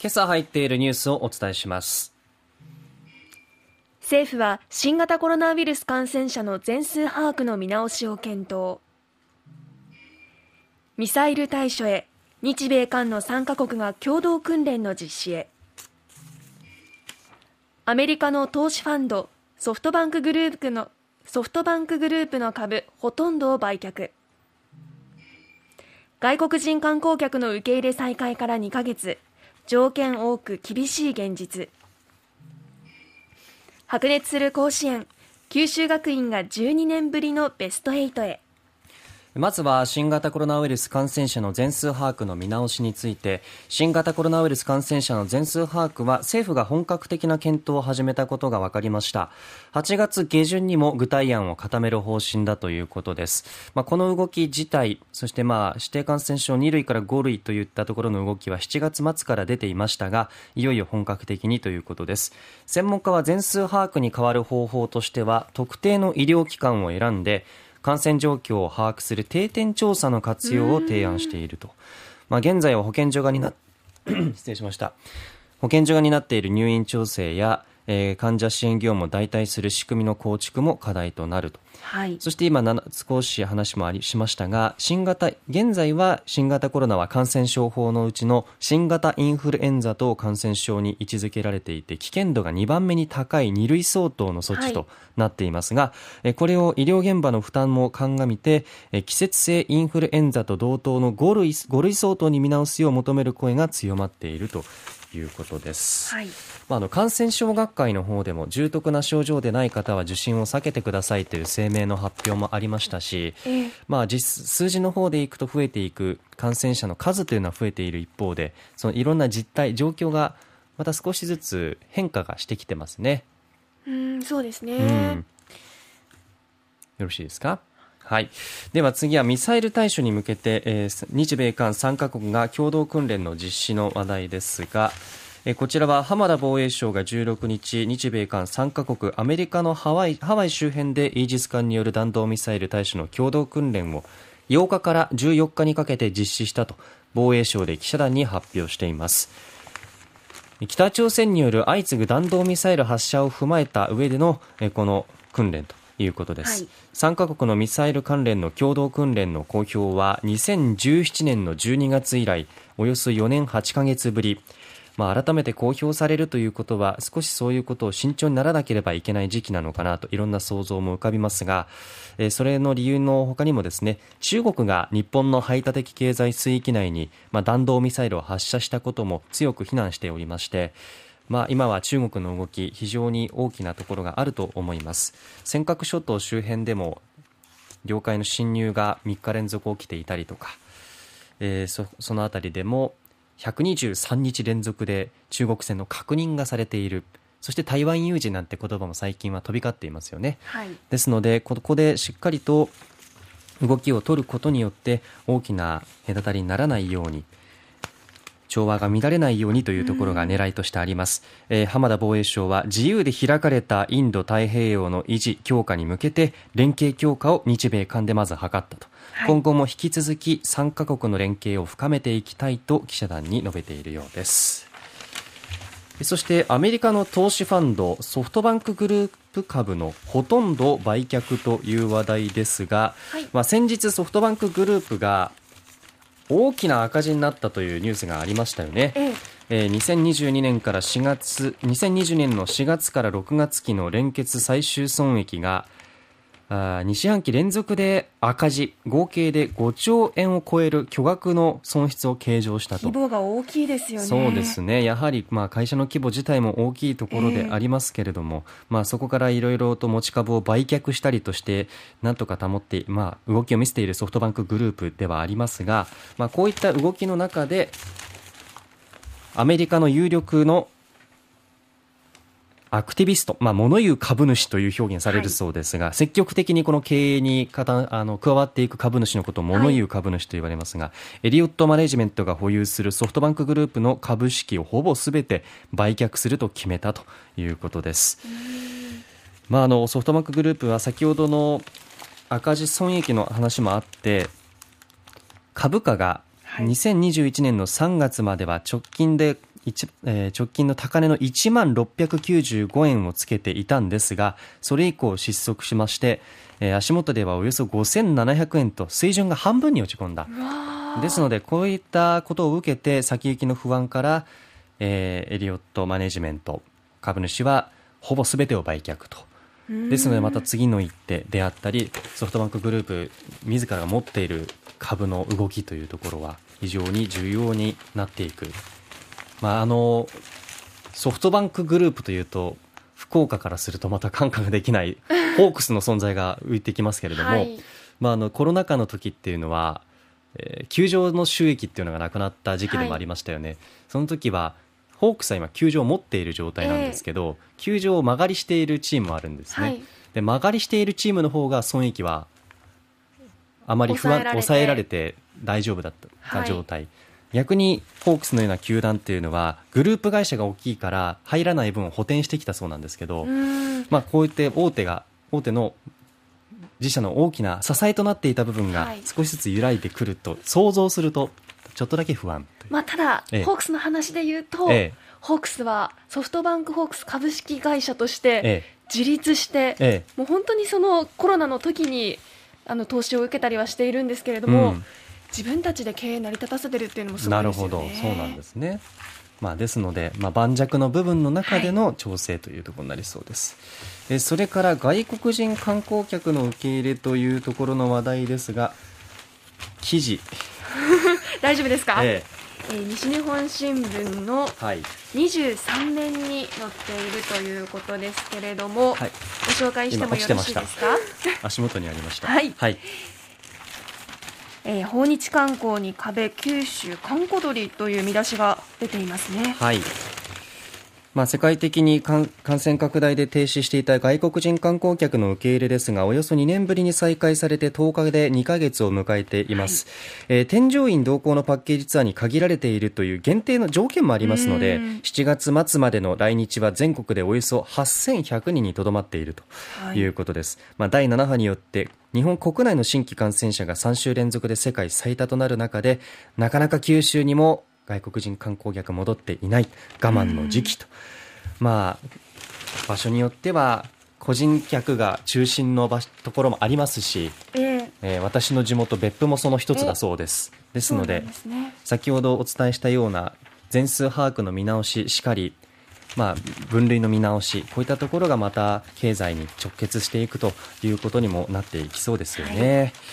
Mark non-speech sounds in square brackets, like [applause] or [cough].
今朝入っているニュースをお伝えします。政府は新型コロナウイルス感染者の全数把握の見直しを検討。ミサイル対処へ日米韓の3カ国が共同訓練の実施へ。アメリカの投資ファンドソフトバンクグループのソフトバンクグループの株ほとんどを売却。外国人観光客の受け入れ再開から2ヶ月。条件多く厳しい現実。白熱する甲子園九州学院が12年ぶりのベスト8へ。まずは新型コロナウイルス感染者の全数把握の見直しについて新型コロナウイルス感染者の全数把握は政府が本格的な検討を始めたことが分かりました。8月下旬にも具体案を固める方針だということです、まあ、この動き自体そしてまあ指定感染症2類から5類といったところの動きは7月末から出ていましたがいよいよ本格的にということです。専門家は全数把握に変わる方法としては特定の医療機関を選んで感染状況を把握する定点調査の活用を提案していると。まあ、現在は保健所がにな [coughs] 失礼しました。保健所が担っている入院調整や、えー、患者支援業務を代替する仕組みの構築も課題となると。はい、そして今少し話もありしましたが新型現在は新型コロナは感染症法のうちの新型インフルエンザ等感染症に位置づけられていて危険度が2番目に高い2類相当の措置となっていますが、はい、これを医療現場の負担も鑑みて季節性インフルエンザと同等の5類 ,5 類相当に見直すよう求める声が強まっているということです。はい。まあ、あの感染症学会の方でも重篤な症状でない方は受診を避けてくださいという声明の発表もありましたし、まあ、実数字の方でいくと増えていく感染者の数というのは増えている一方でそのいろんな実態状況がまた少しずつ変化がしてきてますね。うんそうですね、うん、よろしいですか？はい。では次はミサイル対処に向けて、えー、日米韓3カ国が共同訓練の実施の話題ですが、えこちらは浜田防衛省が16日日米韓3カ国アメリカのハワイハワイ周辺でイージス艦による弾道ミサイル対処の共同訓練を8日から14日にかけて実施したと防衛省で記者団に発表しています。北朝鮮による相次ぐ弾道ミサイル発射を踏まえた上でのこの訓練ということです、はい、3カ国のミサイル関連の共同訓練の公表は2017年の12月以来およそ4年8ヶ月ぶりまあ、改めて公表されるということは少しそういうことを慎重にならなければいけない時期なのかなといろんな想像も浮かびますが、えー、それの理由の他にもですね中国が日本の排他的経済水域内に、まあ、弾道ミサイルを発射したことも強く非難しておりましてまあ、今は中国の動き非常に大きなところがあると思います。尖閣諸島周辺でも領海の侵入が3日連続起きていたりとか、えー、そその辺りでも123日連続で中国船の確認がされている。そして台湾有事なんて言葉も最近は飛び交っていますよね、はい、ですのでここでしっかりと動きを取ることによって大きな隔たりにならないように調和が乱れないようにというところが狙いとしてあります、うん、えー、浜田防衛省は自由で開かれたインド太平洋の維持強化に向けて連携強化を日米間でまず図ったと。今後も引き続き3カ国の連携を深めていきたいと記者団に述べているようです。そしてアメリカの投資ファンドソフトバンクグループ株のほとんど売却という話題ですが、はい、まあ、先日ソフトバンクグループが大きな赤字になったというニュースがありましたよね。えええー、2022年から4月2020年の4月から6月期の連結最終損益があ2四半期連続で赤字合計で5兆円を超える巨額の損失を計上したと。規模が大きいですよね。そうですね。やはりまあ会社の規模自体も大きいところでありますけれども、えー、まあ、そこからいろいろと持ち株を売却したりとしてなんとか保って、まあ、動きを見せているソフトバンクグループではありますが、まあ、こういった動きの中でアメリカの有力のアクティビスト、まあ、物言う株主という表現されるそうですが、はい、積極的にこの経営にかたあの加わっていく株主のことを物言う株主と言われますが、はい、エリオットマネジメントが保有するソフトバンクグループの株式をほぼすべて売却すると決めたということです。まあ、あのソフトバンクグループは先ほどの赤字損益の話もあって株価が2021年の3月までは直近で一えー直近の高値の1万695円をつけていたんですが、それ以降失速しまして、えー足元ではおよそ5700円と水準が半分に落ち込んだ。ですので、こういったことを受けて、先行きの不安から、えーエリオットマネジメント、株主はほぼ全てを売却と。ですので、また次の一手であったり、ソフトバンクグループ自らが持っている株の動きというところは非常に重要になっていく。まあ、あの、ソフトバンクグループというと、福岡からするとまた感覚できない、[laughs] ホークスの存在が浮いてきますけれども、はい。まあ、あのコロナ禍の時っていうのは、えー球場の収益っていうのがなくなった時期でもありましたよね、その時はホークスは今球場を持っている状態なんですけど、球場を間借りしているチームもあるんですね、はい。で間借りしているチームの方が損益はあまり不安抑えられて。大丈夫だった状態、逆にホークスのような球団っていうのはグループ会社が大きいから入らない分を補填してきたそうなんですけど、うん。まあ、こういって大手が大手の自社の大きな支えとなっていた部分がはい。少しずつ揺らいでくると想像するとちょっとだけ不安まあ、ただ、ええ。ホークスの話で言うと、ええ。ホークスはソフトバンクホークス株式会社としてえ自立して、ええ。もう本当にそのコロナの時にあの投資を受けたりはしているんですけれどえも、うん自分たちで経営成り立たせてるっていうのもすごないるですよね。ほど。そうなんですね、まあ、ですので、まあ、盤石の部分の中での調整というところになりそうです、えそれから外国人観光客の受け入れというところの話題ですが記事、[laughs] 大丈夫ですか、ええ。ー西日本新聞のえはい。23面に載っているということですけれども、はい、ご紹介してもよろしいですか？[laughs] 足元にありました。はい。はいえー訪日観光に壁九州観光鳥という見出しが出ていますね。はい。まあ、世界的に感感染拡大で停止していた外国人観光客の受け入れですが、およそ2年ぶりに再開されて10日で2ヶ月を迎えています。えー添乗員同行のパッケージツアーに限られているという限定の条件もありますので、うん7月末までの来日は全国でおよそ8100人にとどまっているとはいいうことです。まあ、第7波によって日本国内の新規感染者が3週連続で世界最多となる中で、なかなか九州にも外国人観光客戻っていない我慢の時期と。まあ、場所によっては個人客が中心の場所ところもありますし、えーえー私の地元別府もその一つだそうです。ですのでね。先ほどお伝えしたような全数把握の見直ししかり、まあ、分類の見直しこういったところがまた経済に直結していくということにもなっていきそうですよね。